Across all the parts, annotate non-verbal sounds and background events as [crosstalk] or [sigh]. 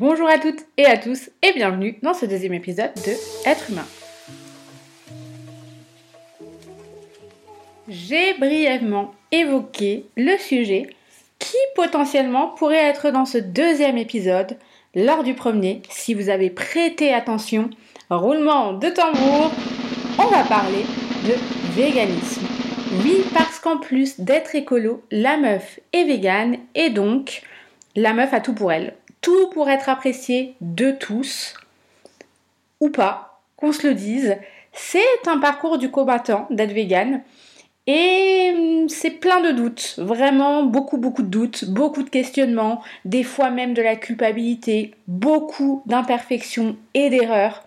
Bonjour à toutes et à tous et bienvenue dans ce deuxième épisode de Être humain. J'ai brièvement évoqué le sujet qui potentiellement pourrait être dans ce deuxième épisode lors du premier. Si vous avez prêté attention, roulement de tambour, on va parler de véganisme. Oui, parce qu'en plus d'être écolo, la meuf est végane et donc la meuf a tout pour elle tout pour être apprécié de tous, ou pas, qu'on se le dise. C'est un parcours du combattant d'être vegan. Et hum, c'est plein de doutes, vraiment beaucoup beaucoup de doutes, beaucoup de questionnements, des fois même de la culpabilité, beaucoup d'imperfections et d'erreurs.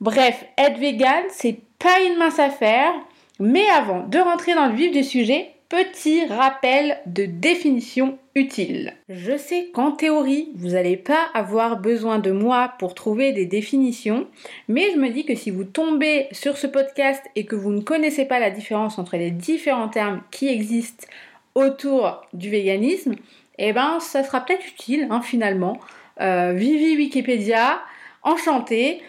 Bref, être vegan, c'est pas une mince affaire, mais avant de rentrer dans le vif du sujet, Petit rappel de définition utile. Je sais qu'en théorie, vous n'allez pas avoir besoin de moi pour trouver des définitions, mais je me dis que si vous tombez sur ce podcast et que vous ne connaissez pas la différence entre les différents termes qui existent autour du véganisme, eh ben ça sera peut-être utile hein, finalement. Euh, Vivi Wikipédia, enchanté.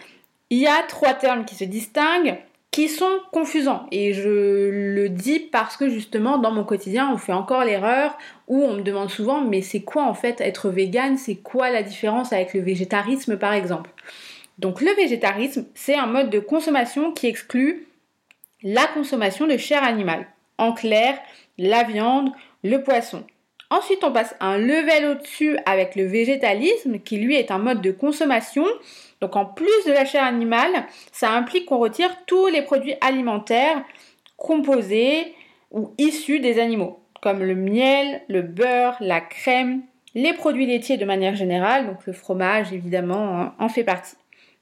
Il y a trois termes qui se distinguent qui sont confusants. Et je le dis parce que justement, dans mon quotidien, on fait encore l'erreur où on me demande souvent, mais c'est quoi en fait être vegan? C'est quoi la différence avec le végétarisme par exemple? Donc le végétarisme, c'est un mode de consommation qui exclut la consommation de chair animale. En clair, la viande, le poisson. Ensuite, on passe un level au-dessus avec le végétalisme, qui lui est un mode de consommation donc en plus de la chair animale, ça implique qu'on retire tous les produits alimentaires composés ou issus des animaux, comme le miel, le beurre, la crème, les produits laitiers de manière générale, donc le fromage évidemment en fait partie.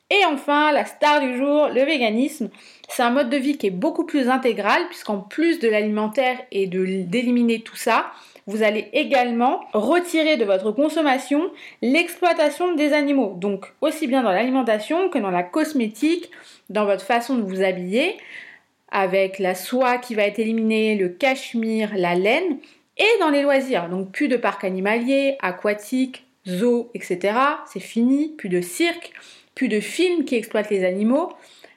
Et enfin, la star du jour, le véganisme. C'est un mode de vie qui est beaucoup plus intégral, puisqu'en plus de l'alimentaire et d'éliminer tout ça, vous allez également retirer de votre consommation l'exploitation des animaux. Donc aussi bien dans l'alimentation que dans la cosmétique, dans votre façon de vous habiller, avec la soie qui va être éliminée, le cachemire, la laine, et dans les loisirs. Donc plus de parcs animaliers, aquatiques, zoos, etc. C'est fini, plus de cirque, plus de films qui exploitent les animaux.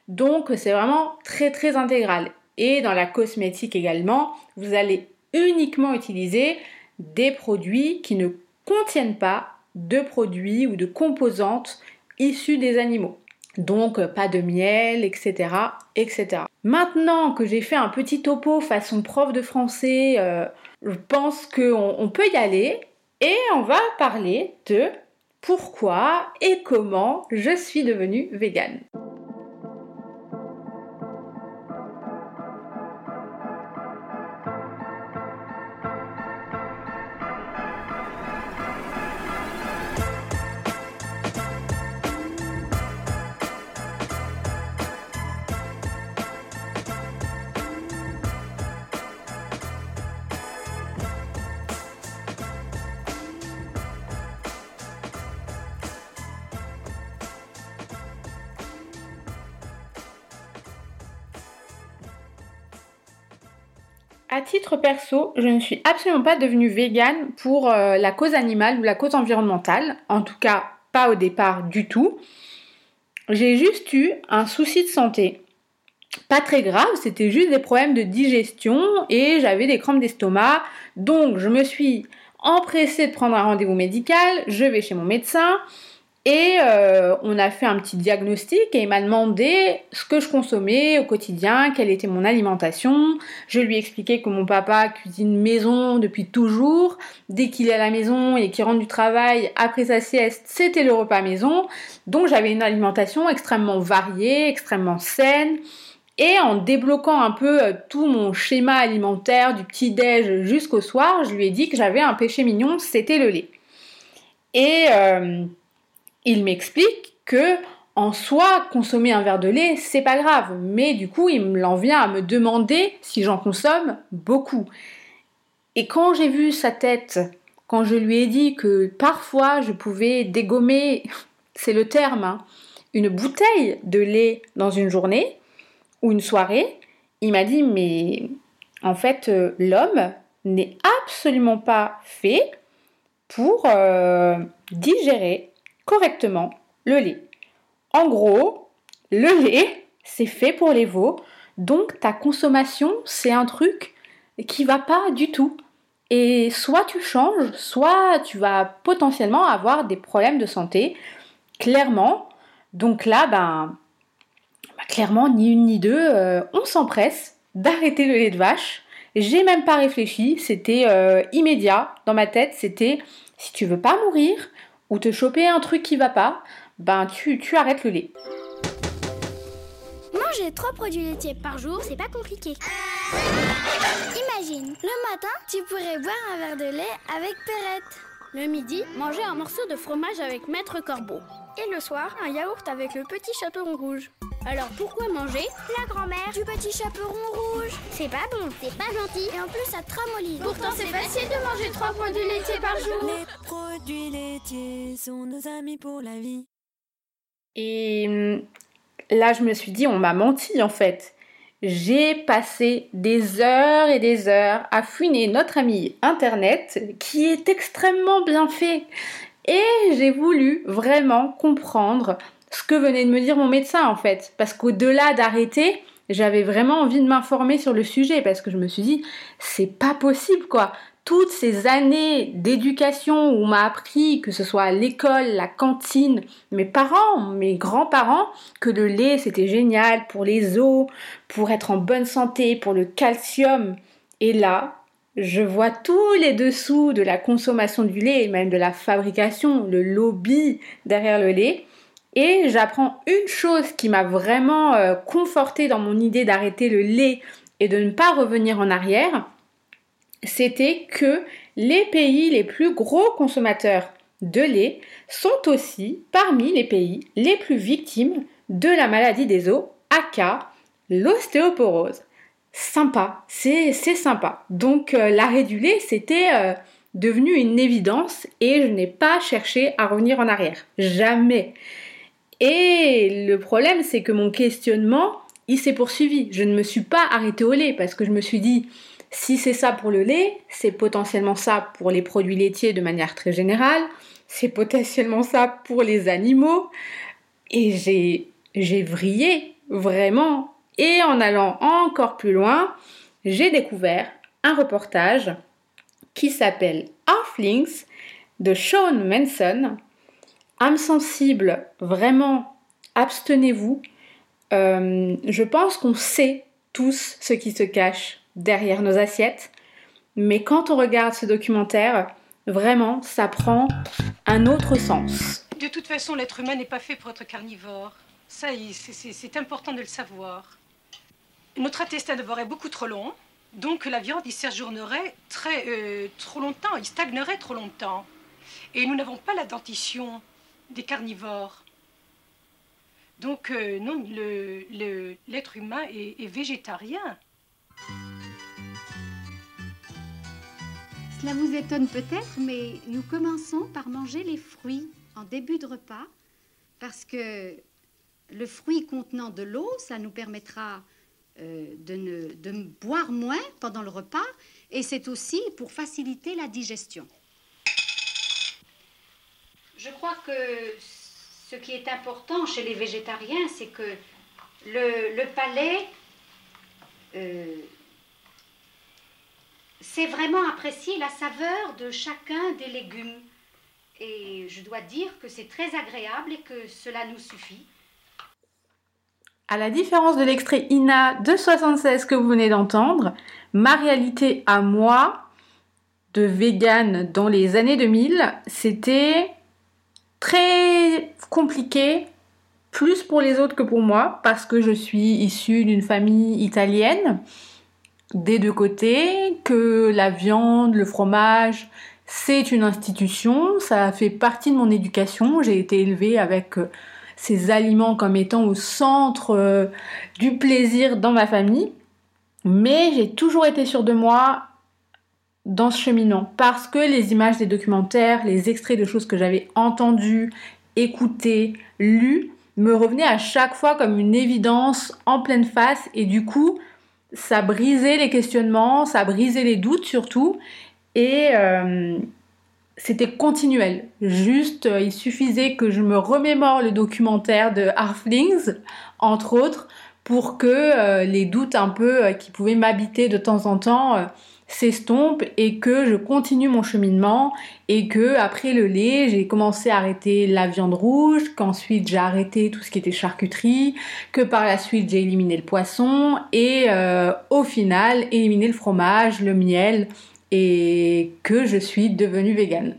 Donc c'est vraiment très très intégral. Et dans la cosmétique également, vous allez uniquement utiliser des produits qui ne contiennent pas de produits ou de composantes issus des animaux. Donc pas de miel, etc. etc. Maintenant que j'ai fait un petit topo façon prof de français, euh, je pense qu'on peut y aller et on va parler de pourquoi et comment je suis devenue végane. Titre perso, je ne suis absolument pas devenue végane pour euh, la cause animale ou la cause environnementale, en tout cas pas au départ du tout. J'ai juste eu un souci de santé. Pas très grave, c'était juste des problèmes de digestion et j'avais des crampes d'estomac. Donc je me suis empressée de prendre un rendez-vous médical, je vais chez mon médecin et euh, on a fait un petit diagnostic et il m'a demandé ce que je consommais au quotidien, quelle était mon alimentation. Je lui ai expliqué que mon papa cuisine maison depuis toujours. Dès qu'il est à la maison et qu'il rentre du travail après sa sieste, c'était le repas maison. Donc j'avais une alimentation extrêmement variée, extrêmement saine. Et en débloquant un peu euh, tout mon schéma alimentaire du petit-déj jusqu'au soir, je lui ai dit que j'avais un péché mignon, c'était le lait. Et euh, il m'explique que en soi, consommer un verre de lait, c'est pas grave, mais du coup, il me vient à me demander si j'en consomme beaucoup. Et quand j'ai vu sa tête, quand je lui ai dit que parfois je pouvais dégommer, [laughs] c'est le terme, hein, une bouteille de lait dans une journée ou une soirée, il m'a dit mais en fait euh, l'homme n'est absolument pas fait pour euh, digérer correctement le lait. En gros, le lait, c'est fait pour les veaux, donc ta consommation, c'est un truc qui va pas du tout. Et soit tu changes, soit tu vas potentiellement avoir des problèmes de santé, clairement. Donc là, ben, ben clairement, ni une ni deux, euh, on s'empresse d'arrêter le lait de vache. J'ai même pas réfléchi, c'était euh, immédiat dans ma tête, c'était si tu veux pas mourir, ou te choper un truc qui va pas, ben tu, tu arrêtes le lait. Manger trois produits laitiers par jour, c'est pas compliqué. Imagine, le matin, tu pourrais boire un verre de lait avec Perrette. Le midi, manger un morceau de fromage avec Maître Corbeau. Et le soir, un yaourt avec le petit chaperon rouge. Alors pourquoi manger La grand-mère du petit chaperon rouge. C'est pas bon, c'est pas gentil. Et en plus, ça te Pourtant, c'est facile de manger trois produits laitiers par jour. Les produits laitiers sont nos amis pour la vie. Et hum, là, je me suis dit, on m'a menti en fait. J'ai passé des heures et des heures à fouiner notre ami Internet qui est extrêmement bien fait. Et j'ai voulu vraiment comprendre ce que venait de me dire mon médecin en fait. Parce qu'au-delà d'arrêter, j'avais vraiment envie de m'informer sur le sujet parce que je me suis dit, c'est pas possible quoi. Toutes ces années d'éducation où on m'a appris, que ce soit à l'école, la cantine, mes parents, mes grands-parents, que le lait c'était génial pour les os, pour être en bonne santé, pour le calcium. Et là, je vois tous les dessous de la consommation du lait et même de la fabrication, le lobby derrière le lait. Et j'apprends une chose qui m'a vraiment euh, confortée dans mon idée d'arrêter le lait et de ne pas revenir en arrière, c'était que les pays les plus gros consommateurs de lait sont aussi parmi les pays les plus victimes de la maladie des os, aka l'ostéoporose. Sympa, c'est sympa. Donc euh, l'arrêt du lait, c'était euh, devenu une évidence et je n'ai pas cherché à revenir en arrière. Jamais. Et le problème, c'est que mon questionnement, il s'est poursuivi. Je ne me suis pas arrêtée au lait parce que je me suis dit, si c'est ça pour le lait, c'est potentiellement ça pour les produits laitiers de manière très générale, c'est potentiellement ça pour les animaux. Et j'ai, j'ai vrillé, vraiment. Et en allant encore plus loin, j'ai découvert un reportage qui s'appelle Halflings de Sean Manson âme sensible, vraiment, abstenez-vous. Euh, je pense qu'on sait tous ce qui se cache derrière nos assiettes, mais quand on regarde ce documentaire, vraiment, ça prend un autre sens. De toute façon, l'être humain n'est pas fait pour être carnivore. Ça, c'est important de le savoir. Notre intestin d'abord est beaucoup trop long, donc la viande y séjournerait très euh, trop longtemps, il stagnerait trop longtemps. Et nous n'avons pas la dentition des carnivores. Donc euh, non, l'être humain est végétarien. Cela vous étonne peut-être, mais nous commençons par manger les fruits en début de repas, parce que le fruit contenant de l'eau, ça nous permettra euh, de, ne, de boire moins pendant le repas, et c'est aussi pour faciliter la digestion. Je crois que ce qui est important chez les végétariens, c'est que le, palais euh, c'est vraiment apprécier la saveur de chacun des légumes. Et je dois dire que c'est très agréable et que cela nous suffit. À la différence de l'extrait INA de 76 que vous venez d'entendre, ma réalité à moi de vegan dans les années 2000, c'était très compliqué, plus pour les autres que pour moi, parce que je suis issue d'une famille italienne des deux côtés, que la viande, le fromage, c'est une institution, ça fait partie de mon éducation, j'ai été élevée avec euh, ces aliments comme étant au centre euh, du plaisir dans ma famille, mais j'ai toujours été sûre de moi dans ce cheminant parce que les images des documentaires, les extraits de choses que j'avais entendues, écoutées, lues, me revenaient à chaque fois comme une évidence en pleine face et du coup, ça brisait les questionnements, ça brisait les doutes surtout et euh, c'était continuel. Juste, euh, il suffisait que je me remémore le documentaire de Halflings, entre autres, pour que euh, les doutes un peu qui pouvaient m'habiter de temps en temps s'estompe et que je continue mon cheminement et que après le lait j'ai commencé à arrêter la viande rouge qu'ensuite j'ai arrêté tout ce qui était charcuterie que par la suite j'ai éliminé le poisson et euh, au final éliminé le fromage le miel et que je suis devenue végane.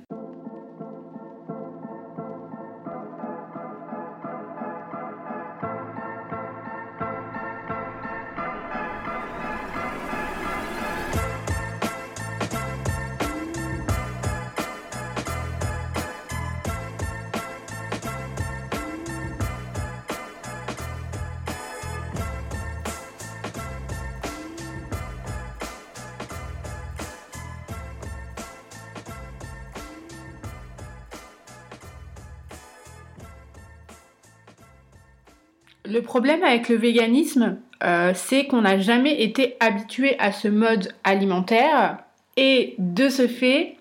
Le problème avec le véganisme, euh, c'est qu'on n'a jamais été habitué à ce mode alimentaire et de ce fait,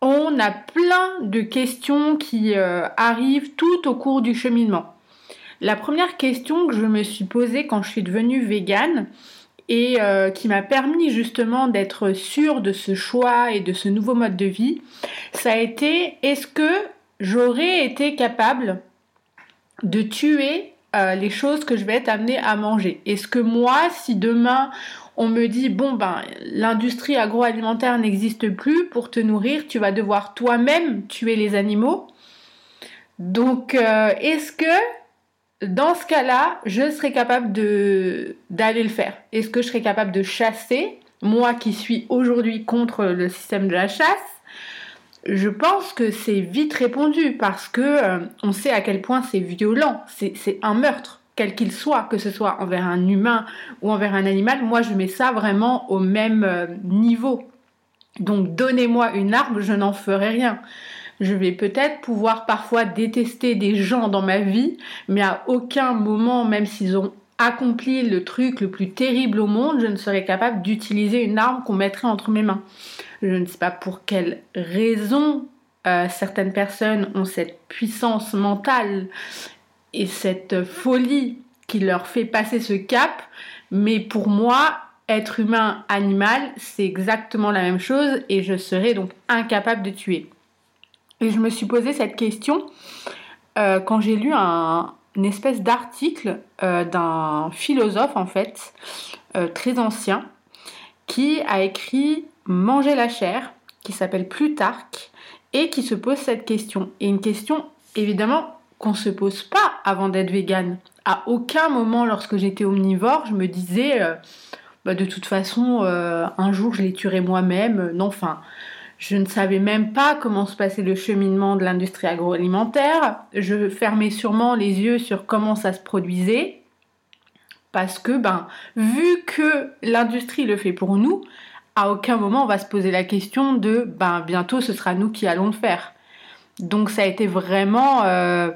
on a plein de questions qui euh, arrivent tout au cours du cheminement. La première question que je me suis posée quand je suis devenue végane et euh, qui m'a permis justement d'être sûre de ce choix et de ce nouveau mode de vie, ça a été est-ce que j'aurais été capable de tuer euh, les choses que je vais être amenée à manger. Est-ce que moi, si demain on me dit bon ben l'industrie agroalimentaire n'existe plus pour te nourrir, tu vas devoir toi-même tuer les animaux. Donc euh, est-ce que dans ce cas-là, je serais capable d'aller le faire? Est-ce que je serais capable de chasser moi qui suis aujourd'hui contre le système de la chasse? Je pense que c'est vite répondu parce que euh, on sait à quel point c'est violent, c'est un meurtre, quel qu'il soit, que ce soit envers un humain ou envers un animal. Moi, je mets ça vraiment au même euh, niveau. Donc, donnez-moi une arme, je n'en ferai rien. Je vais peut-être pouvoir parfois détester des gens dans ma vie, mais à aucun moment, même s'ils ont accompli le truc le plus terrible au monde, je ne serais capable d'utiliser une arme qu'on mettrait entre mes mains. Je ne sais pas pour quelle raison euh, certaines personnes ont cette puissance mentale et cette folie qui leur fait passer ce cap, mais pour moi, être humain, animal, c'est exactement la même chose et je serais donc incapable de tuer. Et je me suis posé cette question euh, quand j'ai lu un, espèce d'article euh, d'un philosophe en fait, très ancien, qui a écrit Manger la chair, qui s'appelle Plutarque, et qui se pose cette question. Et une question, évidemment, qu'on ne se pose pas avant d'être végane. À aucun moment, lorsque j'étais omnivore, je me disais, euh, bah, de toute façon, euh, un jour, je les tuerai moi-même. Non, enfin, je ne savais même pas comment se passait le cheminement de l'industrie agroalimentaire. Je fermais sûrement les yeux sur comment ça se produisait. Parce que, ben, vu que l'industrie le fait pour nous, à aucun moment on va se poser la question de ben bientôt ce sera nous qui allons le faire. Donc ça a été vraiment euh,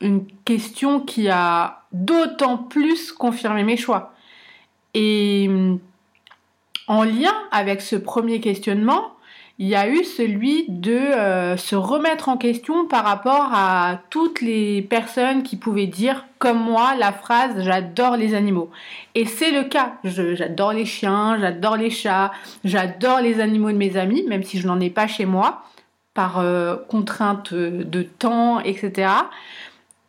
une question qui a d'autant plus confirmé mes choix. Et en lien avec ce premier questionnement, il y a eu celui de euh, se remettre en question par rapport à toutes les personnes qui pouvaient dire comme moi la phrase j'adore les animaux. Et c'est le cas. J'adore les chiens, j'adore les chats, j'adore les animaux de mes amis, même si je n'en ai pas chez moi, par euh, contrainte de temps, etc.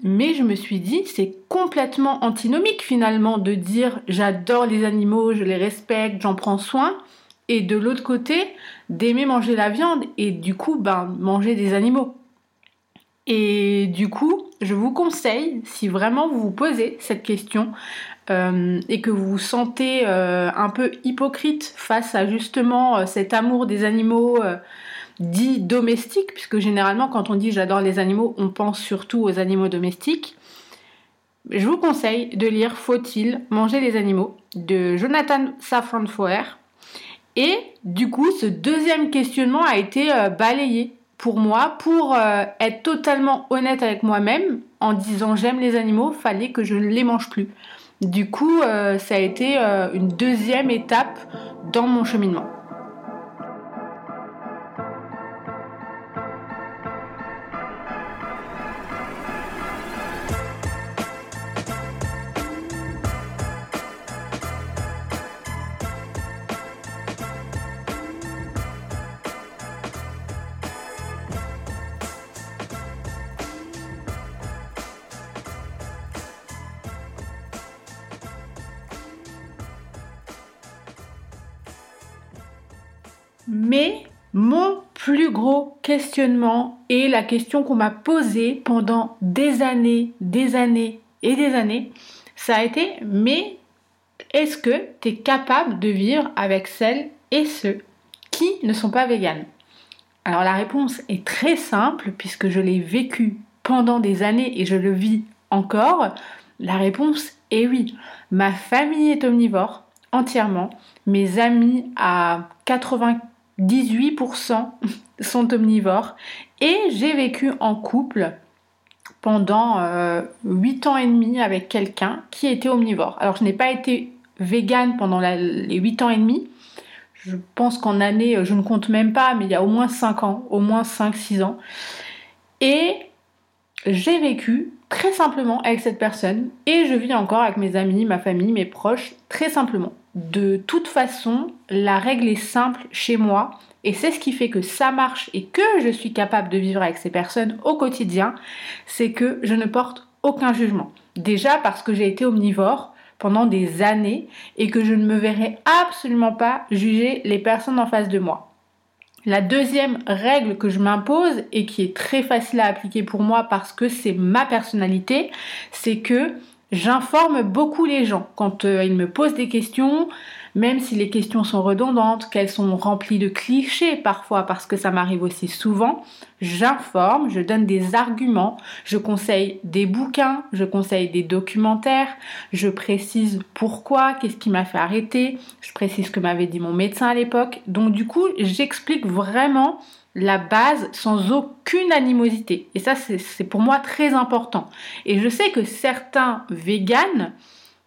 Mais je me suis dit, c'est complètement antinomique finalement de dire j'adore les animaux, je les respecte, j'en prends soin, et de l'autre côté, d'aimer manger la viande et du coup, ben, manger des animaux. Et du coup, je vous conseille, si vraiment vous vous posez cette question euh, et que vous vous sentez euh, un peu hypocrite face à justement euh, cet amour des animaux dits domestiques, puisque généralement quand on dit j'adore les animaux, on pense surtout aux animaux domestiques, je vous conseille de lire Faut-il manger les animaux de Jonathan Safran Foer et du coup, ce deuxième questionnement a été euh, balayé pour moi pour euh, être totalement honnête avec moi-même en disant j'aime les animaux, fallait que je ne les mange plus. Du coup, euh, ça a été une deuxième étape dans mon cheminement. Et la question qu'on m'a posée pendant des années, des années et des années, ça a été mais est-ce que tu es capable de vivre avec celles et ceux qui ne sont pas véganes? Alors la réponse est très simple puisque je l'ai vécu pendant des années et je le vis encore. La réponse est oui. Ma famille est omnivore entièrement. Mes amis à 80 18% sont omnivores. Et j'ai vécu en couple pendant 8 euh, ans et demi avec quelqu'un qui était omnivore. Alors je n'ai pas été végane pendant les 8 ans et demi. Je pense qu'en année, je ne compte même pas, mais il y a au moins 5 ans, au moins 5-6 ans. Et j'ai vécu très simplement avec cette personne et je vis encore avec mes amis, ma famille, mes proches, très simplement de toute façon, la règle est simple chez moi et c'est ce qui fait que ça marche et que je suis capable de vivre avec ces personnes au quotidien, c'est que je ne porte aucun jugement. Déjà parce que j'ai été omnivore pendant des années et que je ne me verrai absolument pas juger les personnes en face de moi. La deuxième règle que je m'impose et qui est très facile à appliquer pour moi parce que c'est ma personnalité, c'est que J'informe beaucoup les gens quand euh, ils me posent des questions, même si les questions sont redondantes, qu'elles sont remplies de clichés parfois, parce que ça m'arrive aussi souvent. J'informe, je donne des arguments, je conseille des bouquins, je conseille des documentaires, je précise pourquoi, qu'est-ce qui m'a fait arrêter, je précise ce que m'avait dit mon médecin à l'époque. Donc du coup, j'explique vraiment la base sans aucune animosité. Et ça, c'est pour moi très important. Et je sais que certains véganes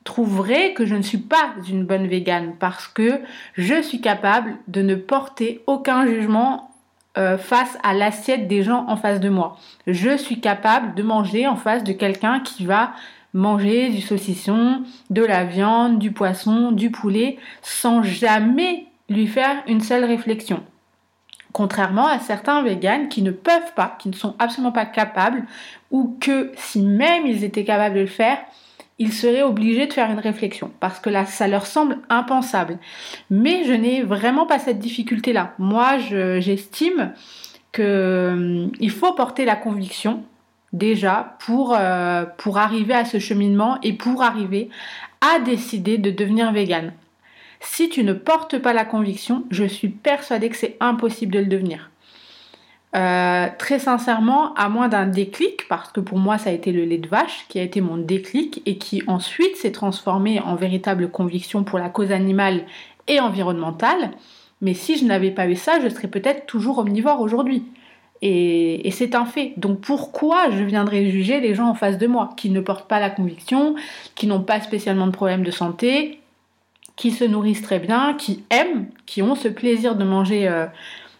trouveraient que je ne suis pas une bonne végane parce que je suis capable de ne porter aucun jugement euh, face à l'assiette des gens en face de moi. Je suis capable de manger en face de quelqu'un qui va manger du saucisson, de la viande, du poisson, du poulet, sans jamais lui faire une seule réflexion. Contrairement à certains véganes qui ne peuvent pas, qui ne sont absolument pas capables, ou que si même ils étaient capables de le faire, ils seraient obligés de faire une réflexion parce que là ça leur semble impensable. Mais je n'ai vraiment pas cette difficulté là. Moi j'estime qu'il hum, faut porter la conviction déjà pour, euh, pour arriver à ce cheminement et pour arriver à décider de devenir végane. Si tu ne portes pas la conviction, je suis persuadée que c'est impossible de le devenir. Euh, très sincèrement, à moins d'un déclic, parce que pour moi ça a été le lait de vache qui a été mon déclic et qui ensuite s'est transformé en véritable conviction pour la cause animale et environnementale, mais si je n'avais pas eu ça, je serais peut-être toujours omnivore aujourd'hui. Et, et c'est un fait. Donc pourquoi je viendrais juger les gens en face de moi qui ne portent pas la conviction, qui n'ont pas spécialement de problème de santé, qui se nourrissent très bien, qui aiment, qui ont ce plaisir de manger, euh,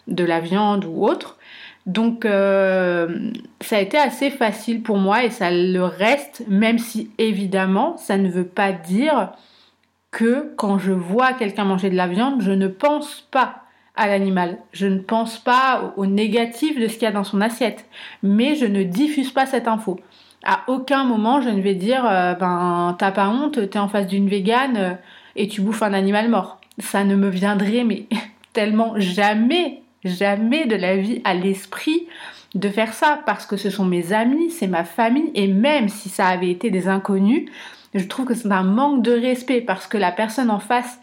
de la viande ou autre. Donc euh, ça a été assez facile pour moi et ça le reste, même si évidemment ça ne veut pas dire que quand je vois quelqu'un manger de la viande, je ne pense pas à l'animal. Je ne pense pas au négatif de ce qu'il y a dans son assiette, mais je ne diffuse pas cette info. À aucun moment je ne vais dire euh, ben t'as pas honte, t'es en face d'une végane et tu bouffes un animal mort. Ça ne me viendrait mais [laughs] tellement jamais jamais de la vie à l'esprit de faire ça parce que ce sont mes amis, c'est ma famille et même si ça avait été des inconnus, je trouve que c'est un manque de respect parce que la personne en face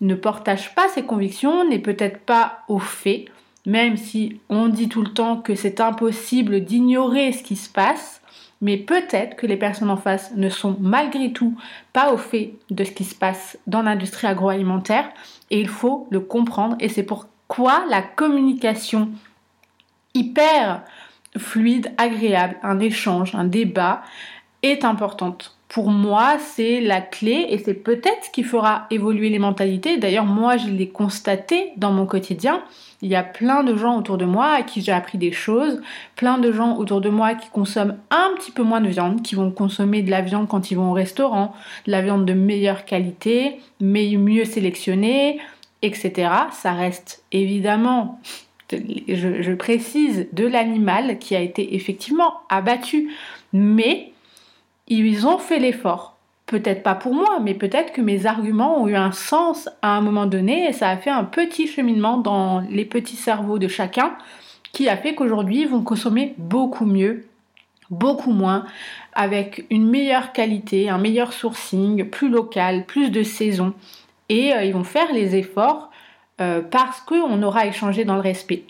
ne partage pas ses convictions, n'est peut-être pas au fait, même si on dit tout le temps que c'est impossible d'ignorer ce qui se passe, mais peut-être que les personnes en face ne sont malgré tout pas au fait de ce qui se passe dans l'industrie agroalimentaire et il faut le comprendre et c'est pour quoi la communication hyper fluide, agréable, un échange, un débat est importante. Pour moi, c'est la clé et c'est peut-être ce qui fera évoluer les mentalités. D'ailleurs, moi, je l'ai constaté dans mon quotidien. Il y a plein de gens autour de moi à qui j'ai appris des choses, plein de gens autour de moi qui consomment un petit peu moins de viande, qui vont consommer de la viande quand ils vont au restaurant, de la viande de meilleure qualité, mieux sélectionnée, etc. Ça reste évidemment, je, précise, de l'animal qui a été effectivement abattu. Mais ils ont fait l'effort. Peut-être pas pour moi, mais peut-être que mes arguments ont eu un sens à un moment donné et ça a fait un petit cheminement dans les petits cerveaux de chacun qui a fait qu'aujourd'hui ils vont consommer beaucoup mieux, beaucoup moins, avec une meilleure qualité, un meilleur sourcing, plus local, plus de saison et euh, ils vont faire les efforts euh, parce qu'on aura échangé dans le respect.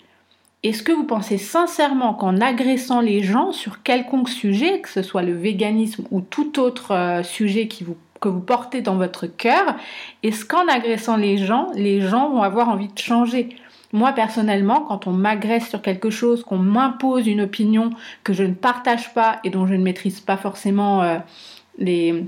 Est-ce que vous pensez sincèrement qu'en agressant les gens sur quelconque sujet, que ce soit le véganisme ou tout autre euh, sujet que vous portez dans votre cœur, est-ce qu'en agressant les gens, les gens vont avoir envie de changer? Moi personnellement, quand on m'agresse sur quelque chose, qu'on m'impose une opinion que je ne partage pas et dont je ne maîtrise pas forcément les,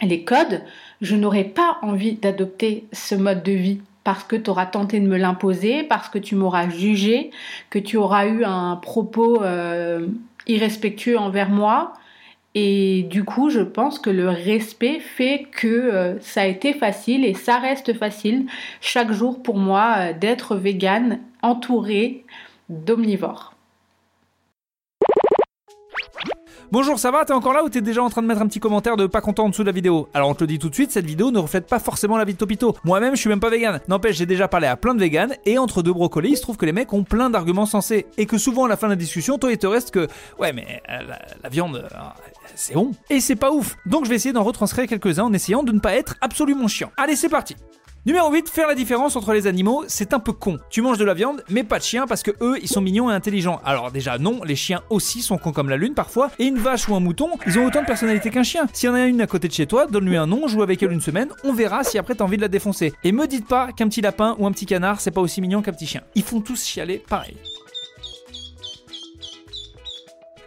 les codes, je n'aurais pas envie d'adopter ce mode de vie parce que tu auras tenté de me l'imposer, parce que tu m'auras jugé, que tu auras eu un propos euh, irrespectueux envers moi. Et du coup, je pense que le respect fait que euh, ça a été facile et ça reste facile chaque jour pour moi euh, d'être végane entourée d'omnivores. Bonjour, ça va? T'es encore là ou t'es déjà en train de mettre un petit commentaire de pas content en dessous de la vidéo? Alors on te le dit tout de suite, cette vidéo ne reflète pas forcément la vie de Topito. Moi-même, je suis même pas vegan. N'empêche, j'ai déjà parlé à plein de véganes et entre deux brocolis, il se trouve que les mecs ont plein d'arguments sensés et que souvent à la fin de la discussion, toi il te reste que ouais mais euh, la, viande, euh, c'est bon. Et c'est pas ouf. Donc je vais essayer d'en retranscrire quelques-uns en essayant de ne pas être absolument chiant. Allez, c'est parti. Numéro 8, faire la différence entre les animaux, c'est un peu con. Tu manges de la viande, mais pas de chien parce que eux, ils sont mignons et intelligents. Alors déjà non, les chiens aussi sont cons comme la lune parfois, et une vache ou un mouton, ils ont autant de personnalité qu'un chien. S'il y en a une à côté de chez toi, donne-lui un nom, joue avec elle une semaine, on verra si après t'as envie de la défoncer. Et me dites pas qu'un petit lapin ou un petit canard, c'est pas aussi mignon qu'un petit chien. Ils font tous chialer pareil.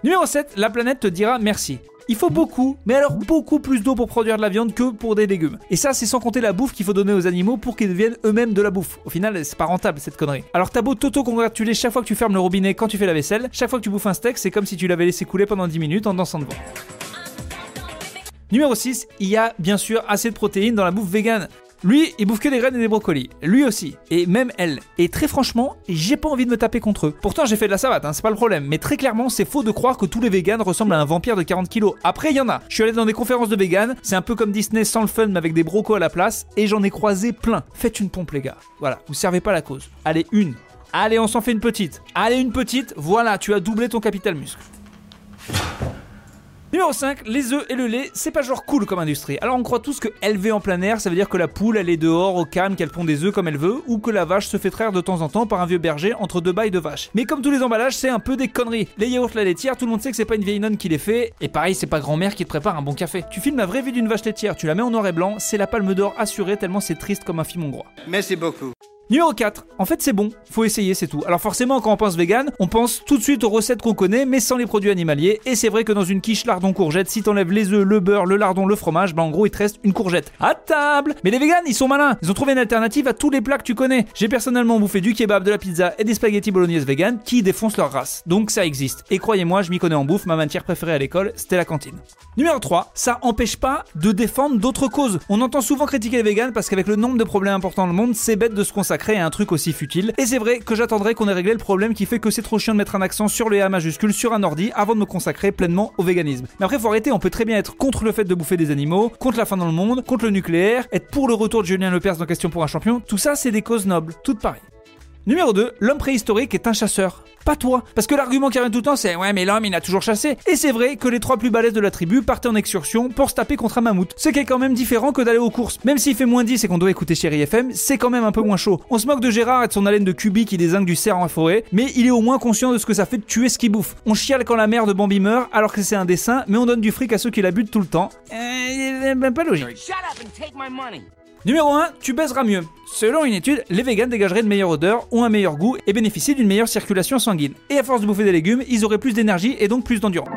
Numéro 7, la planète te dira merci. Il faut beaucoup, mais alors beaucoup plus d'eau pour produire de la viande que pour des légumes. Et ça, c'est sans compter la bouffe qu'il faut donner aux animaux pour qu'ils deviennent eux-mêmes de la bouffe. Au final, c'est pas rentable cette connerie. Alors t'as beau t'auto-congratuler chaque fois que tu fermes le robinet quand tu fais la vaisselle, chaque fois que tu bouffes un steak, c'est comme si tu l'avais laissé couler pendant 10 minutes en dansant devant. Numéro 6, il y a bien sûr assez de protéines dans la bouffe végane. Lui, il bouffe que des graines et des brocolis. Lui aussi. Et même elle. Et très franchement, j'ai pas envie de me taper contre eux. Pourtant, j'ai fait de la savate, hein, c'est pas le problème. Mais très clairement, c'est faux de croire que tous les véganes ressemblent à un vampire de 40 kilos. Après, il y en a. Je suis allé dans des conférences de véganes. C'est un peu comme Disney sans le fun, mais avec des brocos à la place. Et j'en ai croisé plein. Faites une pompe, les gars. Voilà, vous servez pas la cause. Allez, une. Allez, on s'en fait une petite. Allez, une petite. Voilà, tu as doublé ton capital muscle. Numéro 5, les œufs et le lait, c'est pas genre cool comme industrie. Alors on croit tous que élever en plein air, ça veut dire que la poule elle est dehors au calme, qu'elle pond des œufs comme elle veut, ou que la vache se fait traire de temps en temps par un vieux berger entre deux bails de vaches. Mais comme tous les emballages, c'est un peu des conneries. Les yaourts, la laitière, tout le monde sait que c'est pas une vieille nonne qui les fait, et pareil, c'est pas grand-mère qui te prépare un bon café. Tu filmes la vraie vie d'une vache laitière, tu la mets en noir et blanc, c'est la palme d'or assurée tellement c'est triste comme un film hongrois. Merci beaucoup. Numéro 4. En fait, c'est bon. Faut essayer, c'est tout. Alors forcément, quand on pense vegan, on pense tout de suite aux recettes qu'on connaît, mais sans les produits animaliers. Et c'est vrai que dans une quiche lardon courgette, si t'enlèves les œufs, le beurre, le lardon, le fromage, bah en gros, il te reste une courgette. À table Mais les vegans, ils sont malins. Ils ont trouvé une alternative à tous les plats que tu connais. J'ai personnellement bouffé du kebab, de la pizza et des spaghettis bolognaise vegan qui défoncent leur race. Donc ça existe. Et croyez-moi, je m'y connais en bouffe. Ma matière préférée à l'école, c'était la cantine. Numéro 3. Ça empêche pas de défendre d'autres causes. On entend souvent critiquer les vegans parce qu'avec le nombre de problèmes importants dans le monde, c'est bête de se consacrer à un truc aussi futile. Et c'est vrai que j'attendrai qu'on ait réglé le problème qui fait que c'est trop chiant de mettre un accent sur le A majuscule sur un ordi avant de me consacrer pleinement au véganisme. Mais après, faut arrêter, on peut très bien être contre le fait de bouffer des animaux, contre la faim dans le monde, contre le nucléaire, être pour le retour de Julien Lepers dans Question pour un champion. Tout ça, c'est des causes nobles, toutes pareilles. Numéro 2, l'homme préhistorique est un chasseur. Pas toi. Parce que l'argument qui revient tout le temps, c'est ouais, mais l'homme, il a toujours chassé. Et c'est vrai que les trois plus balèzes de la tribu partaient en excursion pour se taper contre un mammouth. Ce qui est quand même différent que d'aller aux courses. Même s'il fait moins 10 et qu'on doit écouter Chéri FM, c'est quand même un peu moins chaud. On se moque de Gérard et de son haleine de cubi qui désingue du cerf en forêt, mais il est au moins conscient de ce que ça fait de tuer ce qu'il bouffe. On chiale quand la mère de Bambi meurt alors que c'est un dessin, mais on donne du fric à ceux qui la butent tout le temps. Euh, ben pas logique. Numéro 1, tu baiseras mieux. Selon une étude, les végans dégageraient de meilleure odeur, ont un meilleur goût et bénéficient d'une meilleure circulation sanguine. Et à force de bouffer des légumes, ils auraient plus d'énergie et donc plus d'endurance.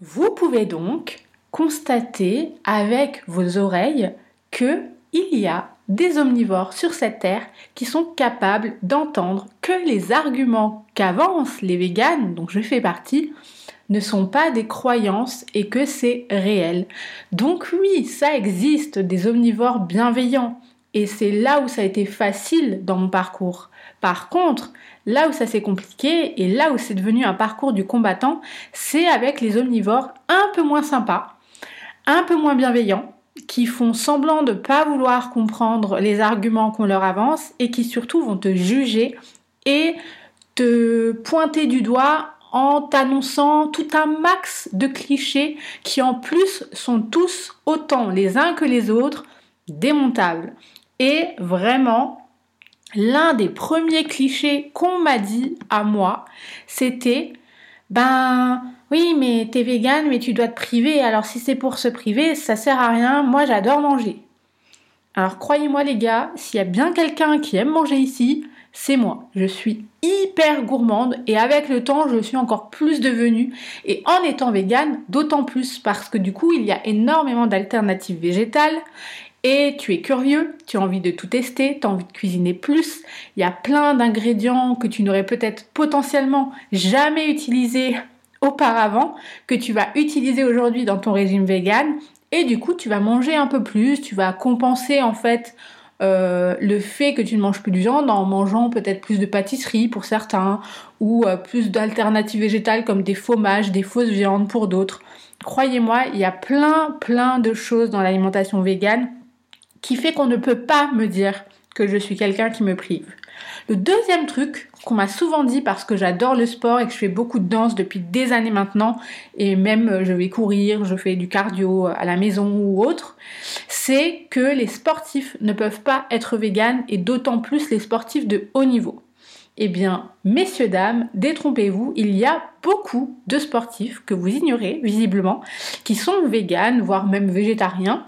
Vous pouvez donc constater avec vos oreilles que il y a des omnivores sur cette terre qui sont capables d'entendre que les arguments qu'avancent les véganes, dont je fais partie, ne sont pas des croyances et que c'est réel. Donc oui, ça existe des omnivores bienveillants et c'est là où ça a été facile dans mon parcours. Par contre, là où ça s'est compliqué et là où c'est devenu un parcours du combattant, c'est avec les omnivores un peu moins sympas, un peu moins bienveillants qui font semblant de ne pas vouloir comprendre les arguments qu'on leur avance et qui surtout vont te juger et te pointer du doigt en t'annonçant tout un max de clichés qui en plus sont tous autant les uns que les autres démontables. Et vraiment, l'un des premiers clichés qu'on m'a dit à moi, c'était ben oui, mais t'es vegan, mais tu dois te priver. Alors si c'est pour se priver, ça sert à rien. Moi, j'adore manger. Alors croyez-moi les gars, s'il y a bien quelqu'un qui aime manger ici, c'est moi. Je suis hyper gourmande et avec le temps, je suis encore plus devenue. Et en étant vegan, d'autant plus parce que du coup, il y a énormément d'alternatives végétales. Et tu es curieux, tu as envie de tout tester, tu as envie de cuisiner plus. Il y a plein d'ingrédients que tu n'aurais peut-être potentiellement jamais utilisés auparavant, que tu vas utiliser aujourd'hui dans ton régime vegan. Et du coup, tu vas manger un peu plus, tu vas compenser en fait euh, le fait que tu ne manges plus de viande en mangeant peut-être plus de pâtisserie pour certains ou euh, plus d'alternatives végétales comme des fromages, des fausses viandes pour d'autres. Croyez-moi, il y a plein plein de choses dans l'alimentation végane qui fait qu'on ne peut pas me dire que je suis quelqu'un qui me prive. Le deuxième truc qu'on m'a souvent dit parce que j'adore le sport et que je fais beaucoup de danse depuis des années maintenant et même euh, je vais courir, je fais du cardio à la maison ou autre, c'est que les sportifs ne peuvent pas être véganes et d'autant plus les sportifs de haut niveau. Eh bien, messieurs, dames, détrompez-vous, il y a beaucoup de sportifs que vous ignorez visiblement, qui sont véganes, voire même végétariens,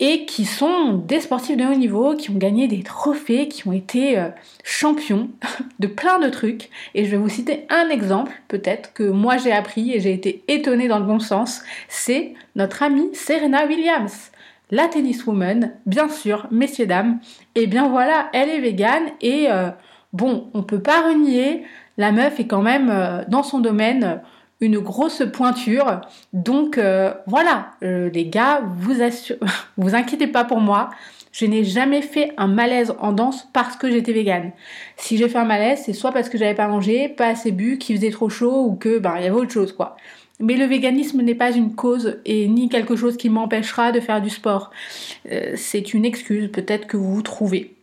et qui sont des sportifs de haut niveau, qui ont gagné des trophées, qui ont été euh, champions [laughs] de plein de trucs. Et je vais vous citer un exemple, peut-être, que moi j'ai appris et j'ai été étonnée dans le bon sens. C'est notre amie Serena Williams. La tenniswoman, bien sûr, messieurs, dames. Et bien voilà, elle est végane et euh, bon, on peut pas renier, la meuf est quand même euh, dans son domaine une grosse pointure. Donc euh, voilà, euh, les gars, vous [laughs] vous inquiétez pas pour moi. Je n'ai jamais fait un malaise en danse parce que j'étais végane. Si j'ai fait un malaise, c'est soit parce que j'avais pas mangé, pas assez bu, qu'il faisait trop chaud ou que ben il y avait autre chose quoi. Mais le véganisme n'est pas une cause et ni quelque chose qui m'empêchera de faire du sport. Euh, c'est une excuse peut-être que vous trouvez.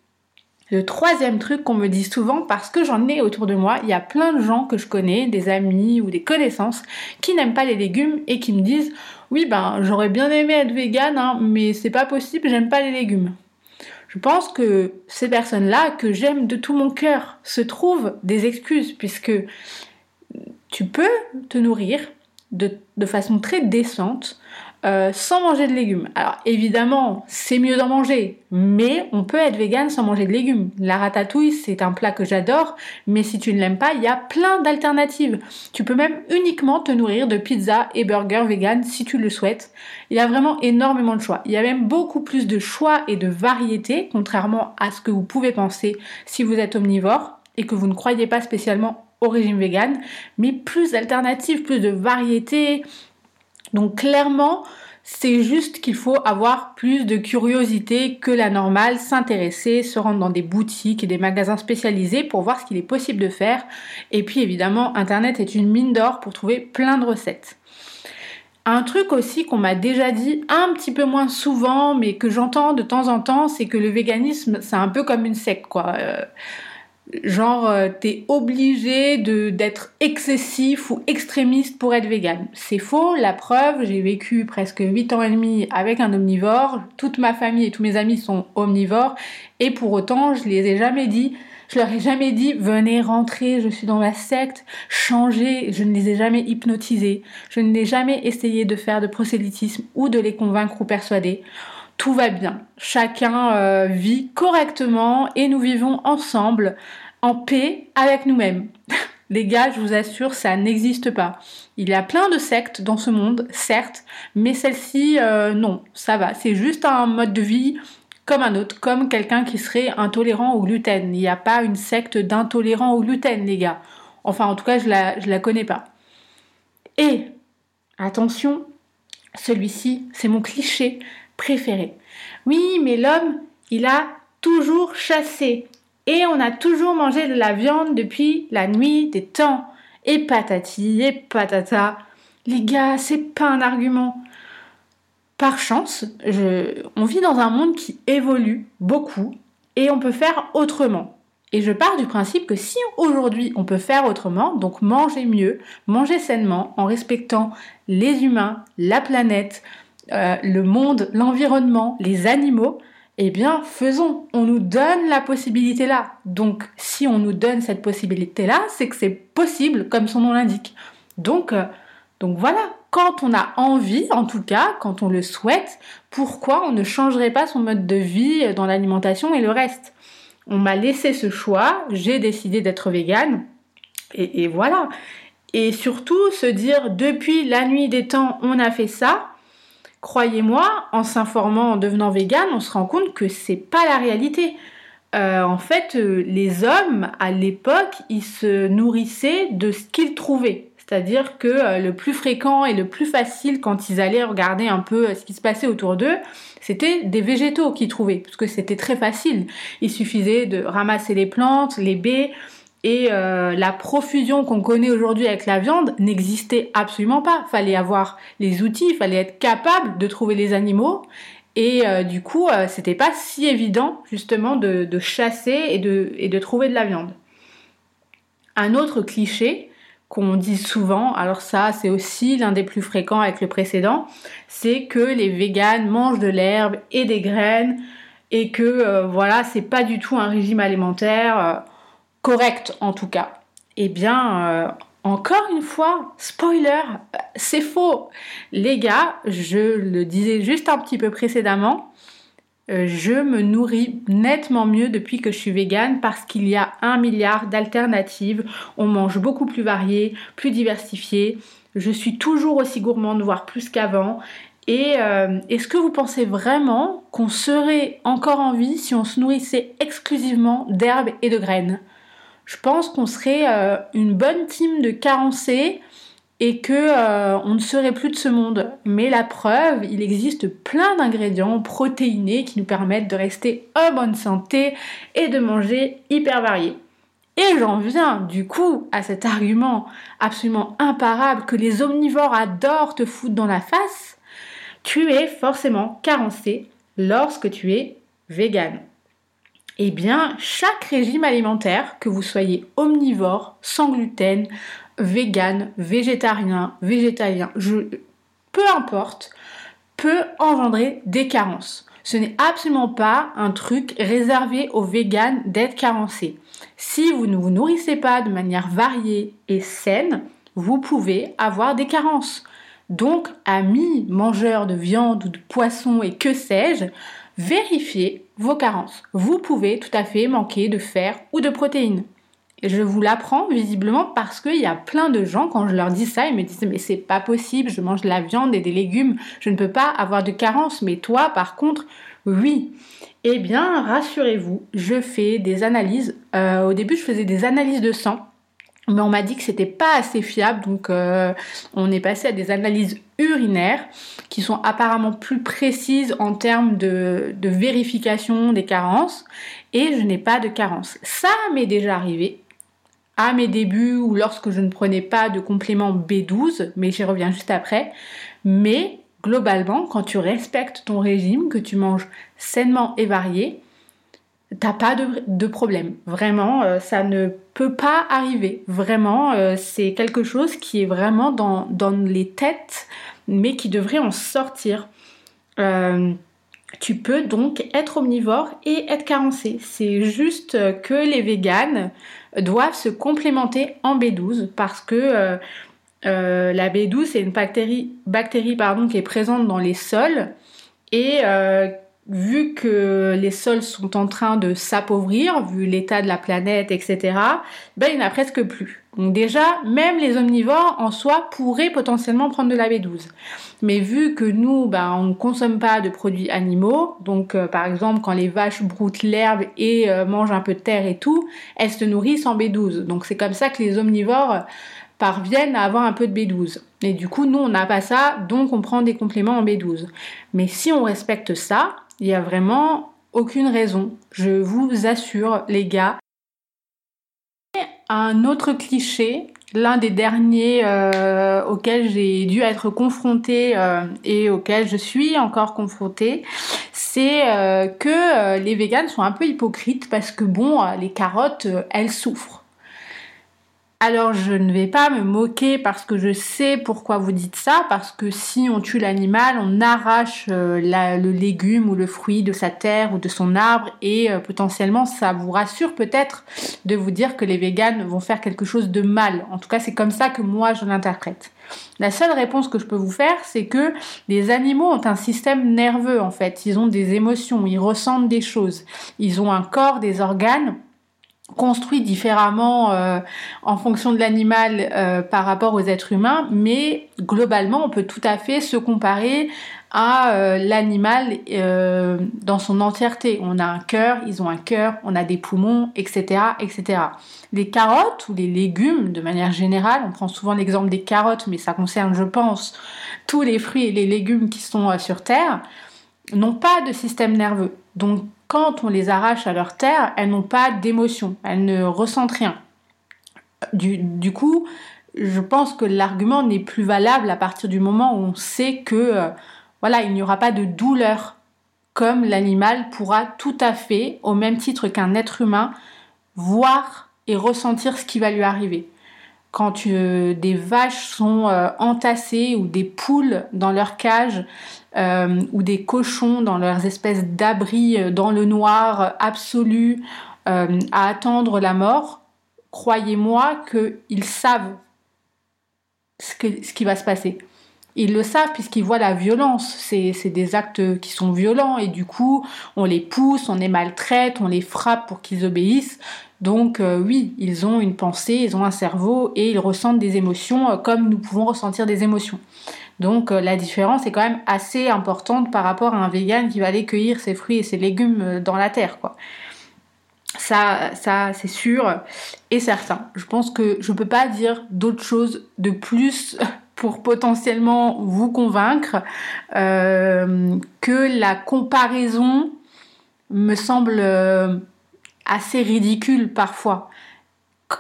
Le troisième truc qu'on me dit souvent, parce que j'en ai autour de moi, il y a plein de gens que je connais, des amis ou des connaissances, qui n'aiment pas les légumes et qui me disent oui ben j'aurais bien aimé être vegan, hein, mais c'est pas possible, j'aime pas les légumes. Je pense que ces personnes-là, que j'aime de tout mon cœur, se trouvent des excuses, puisque tu peux te nourrir de façon très décente euh, sans manger de légumes. Alors évidemment, c'est mieux d'en manger, mais on peut être vegan sans manger de légumes. La ratatouille, c'est un plat que j'adore, mais si tu ne l'aimes pas, il y a plein d'alternatives. Tu peux même uniquement te nourrir de pizza et burgers vegan si tu le souhaites. Il y a vraiment énormément de choix. Il y a même beaucoup plus de choix et de variétés, contrairement à ce que vous pouvez penser si vous êtes omnivore et que vous ne croyez pas spécialement au régime vegan, mais plus d'alternatives, plus de variétés, donc clairement, c'est juste qu'il faut avoir plus de curiosité que la normale, s'intéresser, se rendre dans des boutiques et des magasins spécialisés pour voir ce qu'il est possible de faire. Et puis évidemment, Internet est une mine d'or pour trouver plein de recettes. Un truc aussi qu'on m'a déjà dit un petit peu moins souvent, mais que j'entends de temps en temps, c'est que le véganisme, c'est un peu comme une secte, quoi. Euh, genre euh, t'es obligé d'être excessif ou extrémiste pour être vegan. C'est faux, la preuve, j'ai vécu presque 8 ans et demi avec un omnivore, toute ma famille et tous mes amis sont omnivores. Et pour autant, je les ai jamais dit. Je leur ai jamais dit venez rentrer, je suis dans ma secte, changez, je ne les ai jamais hypnotisés, je n'ai jamais essayé de faire de prosélytisme ou de les convaincre ou persuader. Tout va bien. Chacun euh, vit correctement et nous vivons ensemble en paix avec nous-mêmes. [laughs] Les gars, je vous assure, ça n'existe pas. Il y a plein de sectes dans ce monde, certes, mais celle-ci, euh, non, ça va. C'est juste un mode de vie comme un autre, comme quelqu'un qui serait intolérant au gluten. Il n'y a pas une secte d'intolérants au gluten, les gars. Enfin, en tout cas, je la, je la connais pas. Et, attention, celui-ci, c'est mon cliché préféré. Oui, mais l'homme, il a toujours chassé. Et on a toujours mangé de la viande depuis la nuit des temps. Et patati et patata. Les gars, c'est pas un argument. Par chance, on vit dans un monde qui évolue beaucoup et on peut faire autrement. Et je pars du principe que si aujourd'hui on peut faire autrement, donc manger mieux, manger sainement, en respectant les humains, la planète, euh, le monde, l'environnement, les animaux, eh bien, faisons. On nous donne la possibilité là. Donc, si on nous donne cette possibilité là, c'est que c'est possible, comme son nom l'indique. Donc, euh, donc voilà. Quand on a envie, en tout cas, quand on le souhaite, pourquoi on ne changerait pas son mode de vie dans l'alimentation et le reste? On m'a laissé ce choix, j'ai décidé d'être végane, et voilà. Et surtout, se dire depuis la nuit des temps, on a fait ça, Croyez-moi, en s'informant, en devenant vegan, on se rend compte que c'est pas la réalité. Euh, en fait, euh, les hommes, à l'époque, ils se nourrissaient de ce qu'ils trouvaient. C'est-à-dire que euh, le plus fréquent et le plus facile quand ils allaient regarder un peu ce qui se passait autour d'eux, c'était des végétaux qu'ils trouvaient, parce que c'était très facile. Il suffisait de ramasser les plantes, les baies, et euh, la profusion qu'on connaît aujourd'hui avec la viande n'existait absolument pas. Fallait avoir les outils, il fallait être capable de trouver les animaux. Et euh, du coup, euh, c'était pas si évident justement de, chasser et de, et de trouver de la viande. Un autre cliché qu'on dit souvent, alors ça c'est aussi l'un des plus fréquents avec le précédent, c'est que les véganes mangent de l'herbe et des graines et que voilà, c'est pas du tout un régime alimentaire correcte en tout cas. Eh bien, euh, encore une fois, spoiler, c'est faux. Les gars, je le disais juste un petit peu précédemment, euh, je me nourris nettement mieux depuis que je suis végane parce qu'il y a un milliard d'alternatives. On mange beaucoup plus varié, plus diversifié. Je suis toujours aussi gourmande, voire plus qu'avant. Et euh, est-ce que vous pensez vraiment qu'on serait encore en vie si on se nourrissait exclusivement d'herbes et de graines? Je pense qu'on serait euh, une bonne team de carencés et que euh, on ne serait plus de ce monde. Mais la preuve, il existe plein d'ingrédients protéinés qui nous permettent de rester en bonne santé et de manger hyper varié. Et j'en viens du coup à cet argument absolument imparable que les omnivores adorent te foutre dans la face. Tu es forcément carencé lorsque tu es vegan. Eh bien, chaque régime alimentaire, que vous soyez omnivore, sans gluten, vegan, végétarien, végétalien, peu importe, peut engendrer des carences. Ce n'est absolument pas un truc réservé aux véganes d'être carencés. Si vous ne vous nourrissez pas de manière variée et saine, vous pouvez avoir des carences. Donc, amis mangeurs de viande ou de poisson et que sais-je, vérifiez vos carences. Vous pouvez tout à fait manquer de fer ou de protéines. Et je vous l'apprends visiblement parce qu'il y a plein de gens, quand je leur dis ça, ils me disent mais c'est pas possible, je mange de la viande et des légumes, je ne peux pas avoir de carence, mais toi par contre, oui. Eh bien, rassurez-vous, je fais des analyses. Euh, au début, je faisais des analyses de sang mais on m'a dit que c'était pas assez fiable, donc euh, on est passé à des analyses urinaires qui sont apparemment plus précises en termes de, vérification des carences, et je n'ai pas de carence. Ça m'est déjà arrivé à mes débuts ou lorsque je ne prenais pas de complément B12, mais j'y reviens juste après. Mais globalement, quand tu respectes ton régime, que tu manges sainement et varié, t'as pas de, problème. Vraiment, euh, ça ne peut pas arriver. Vraiment, euh, c'est quelque chose qui est vraiment dans, les têtes, mais qui devrait en sortir. Euh, tu peux donc être omnivore et être carencé. C'est juste que les véganes doivent se complémenter en B12 parce que la B12 c'est une bactérie, bactérie pardon, qui est présente dans les sols et vu que les sols sont en train de s'appauvrir, vu l'état de la planète, etc., ben il n'y en a presque plus. Donc déjà, même les omnivores en soi pourraient potentiellement prendre de la B12. Mais vu que nous, ben, on ne consomme pas de produits animaux, donc euh, par exemple quand les vaches broutent l'herbe et euh, mangent un peu de terre et tout, elles se nourrissent en B12. Donc c'est comme ça que les omnivores parviennent à avoir un peu de B12. Et du coup, nous, on n'a pas ça, donc on prend des compléments en B12. Mais si on respecte ça, il n'y a vraiment aucune raison. Je vous assure, les gars. Un autre cliché, l'un des derniers euh, auxquels j'ai dû être confrontée euh, et auquel je suis encore confrontée, c'est euh, que les véganes sont un peu hypocrites parce que bon, les carottes, elles souffrent. Alors je ne vais pas me moquer parce que je sais pourquoi vous dites ça, parce que si on tue l'animal, on arrache euh, le légume ou le fruit de sa terre ou de son arbre et euh, potentiellement ça vous rassure peut-être de vous dire que les véganes vont faire quelque chose de mal. En tout cas c'est comme ça que moi je l'interprète. La seule réponse que je peux vous faire, c'est que les animaux ont un système nerveux en fait, ils ont des émotions, ils ressentent des choses, ils ont un corps, des organes construit différemment euh, en fonction de l'animal euh, par rapport aux êtres humains, mais globalement, on peut tout à fait se comparer à euh, l'animal dans son entièreté. On a un cœur, ils ont un cœur, on a des poumons, etc., etc. Les carottes ou les légumes, de manière générale, on prend souvent l'exemple des carottes, mais ça concerne, je pense, tous les fruits et les légumes qui sont sur Terre, n'ont pas de système nerveux. Donc quand on les arrache à leur terre, elles n'ont pas d'émotion, elles ne ressentent rien. Du, coup, je pense que l'argument n'est plus valable à partir du moment où on sait que euh, voilà, il n'y aura pas de douleur comme l'animal pourra tout à fait, au même titre qu'un être humain, voir et ressentir ce qui va lui arriver. Quand euh, des vaches sont euh, entassées ou des poules dans leur cage euh, ou des cochons dans leurs espèces d'abris dans le noir absolu à attendre la mort, croyez-moi qu'ils savent ce, qui va se passer. Ils le savent puisqu'ils voient la violence. C'est des actes qui sont violents et du coup, on les pousse, on les maltraite, on les frappe pour qu'ils obéissent. Donc oui, ils ont une pensée, ils ont un cerveau et ils ressentent des émotions comme nous pouvons ressentir des émotions. Donc euh, la différence est quand même assez importante par rapport à un vegan qui va aller cueillir ses fruits et ses légumes euh, dans la terre, quoi. Ça, ça c'est sûr et certain. Je pense que je ne peux pas dire d'autre chose de plus [laughs] pour potentiellement vous convaincre euh, que la comparaison me semble assez ridicule parfois.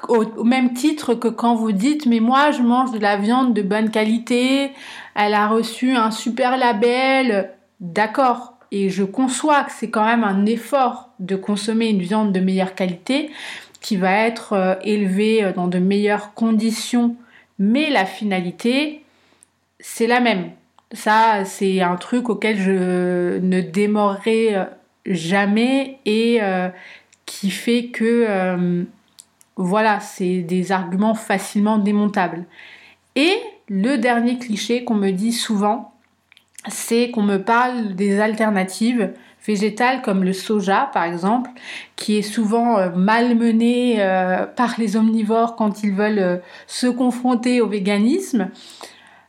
Au, même titre que quand vous dites mais moi je mange de la viande de bonne qualité, elle a reçu un super label, d'accord, et je conçois que c'est quand même un effort de consommer une viande de meilleure qualité qui va être euh, élevée euh, dans de meilleures conditions, mais la finalité c'est la même. Ça, c'est un truc auquel je ne démorrerai jamais et euh, qui fait que euh, voilà, c'est des arguments facilement démontables. Et le dernier cliché qu'on me dit souvent, c'est qu'on me parle des alternatives végétales comme le soja par exemple, qui est souvent euh, malmené par les omnivores quand ils veulent se confronter au véganisme.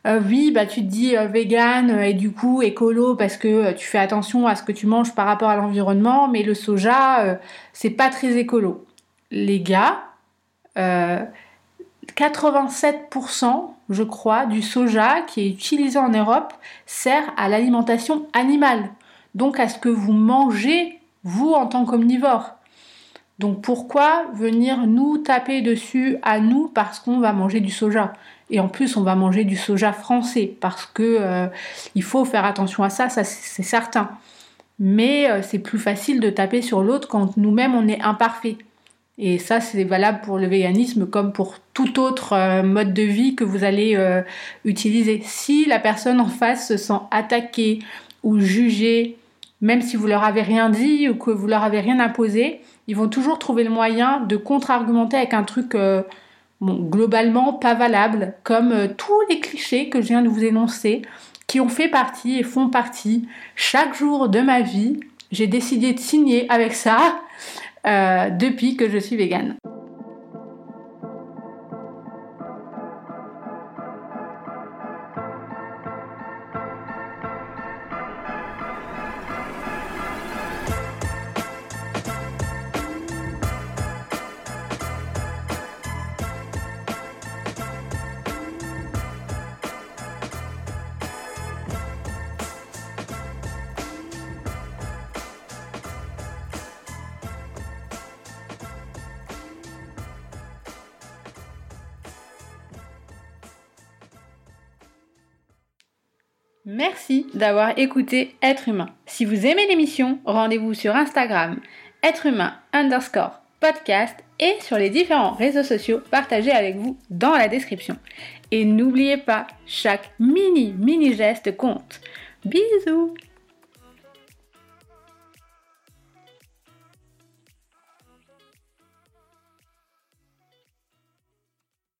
Euh, oui, bah tu te dis euh, vegan euh, et du coup écolo parce que tu fais attention à ce que tu manges par rapport à l'environnement, mais le soja, c'est pas très écolo. Les gars, 87%, je crois, du soja qui est utilisé en Europe sert à l'alimentation animale, donc à ce que vous mangez, vous, en tant qu'omnivore. Donc pourquoi venir nous taper dessus à nous parce qu'on va manger du soja? Et en plus, on va manger du soja français parce que euh, il faut faire attention à ça, ça c'est certain. Mais euh, c'est plus facile de taper sur l'autre quand nous-mêmes on est imparfait. Et ça, c'est valable pour le véganisme comme pour tout autre euh, mode de vie que vous allez utiliser. Si la personne en face se sent attaquée ou jugée, même si vous leur avez rien dit ou que vous leur avez rien imposé, ils vont toujours trouver le moyen de contre-argumenter avec un truc globalement pas valable, comme euh, tous les clichés que je viens de vous énoncer, qui ont fait partie et font partie chaque jour de ma vie. J'ai décidé de signer avec ça euh, depuis que je suis végane. D'avoir écouté Être humain. Si vous aimez l'émission, rendez-vous sur Instagram, être humain underscore podcast et sur les différents réseaux sociaux partagés avec vous dans la description. Et n'oubliez pas, chaque mini mini geste compte. Bisous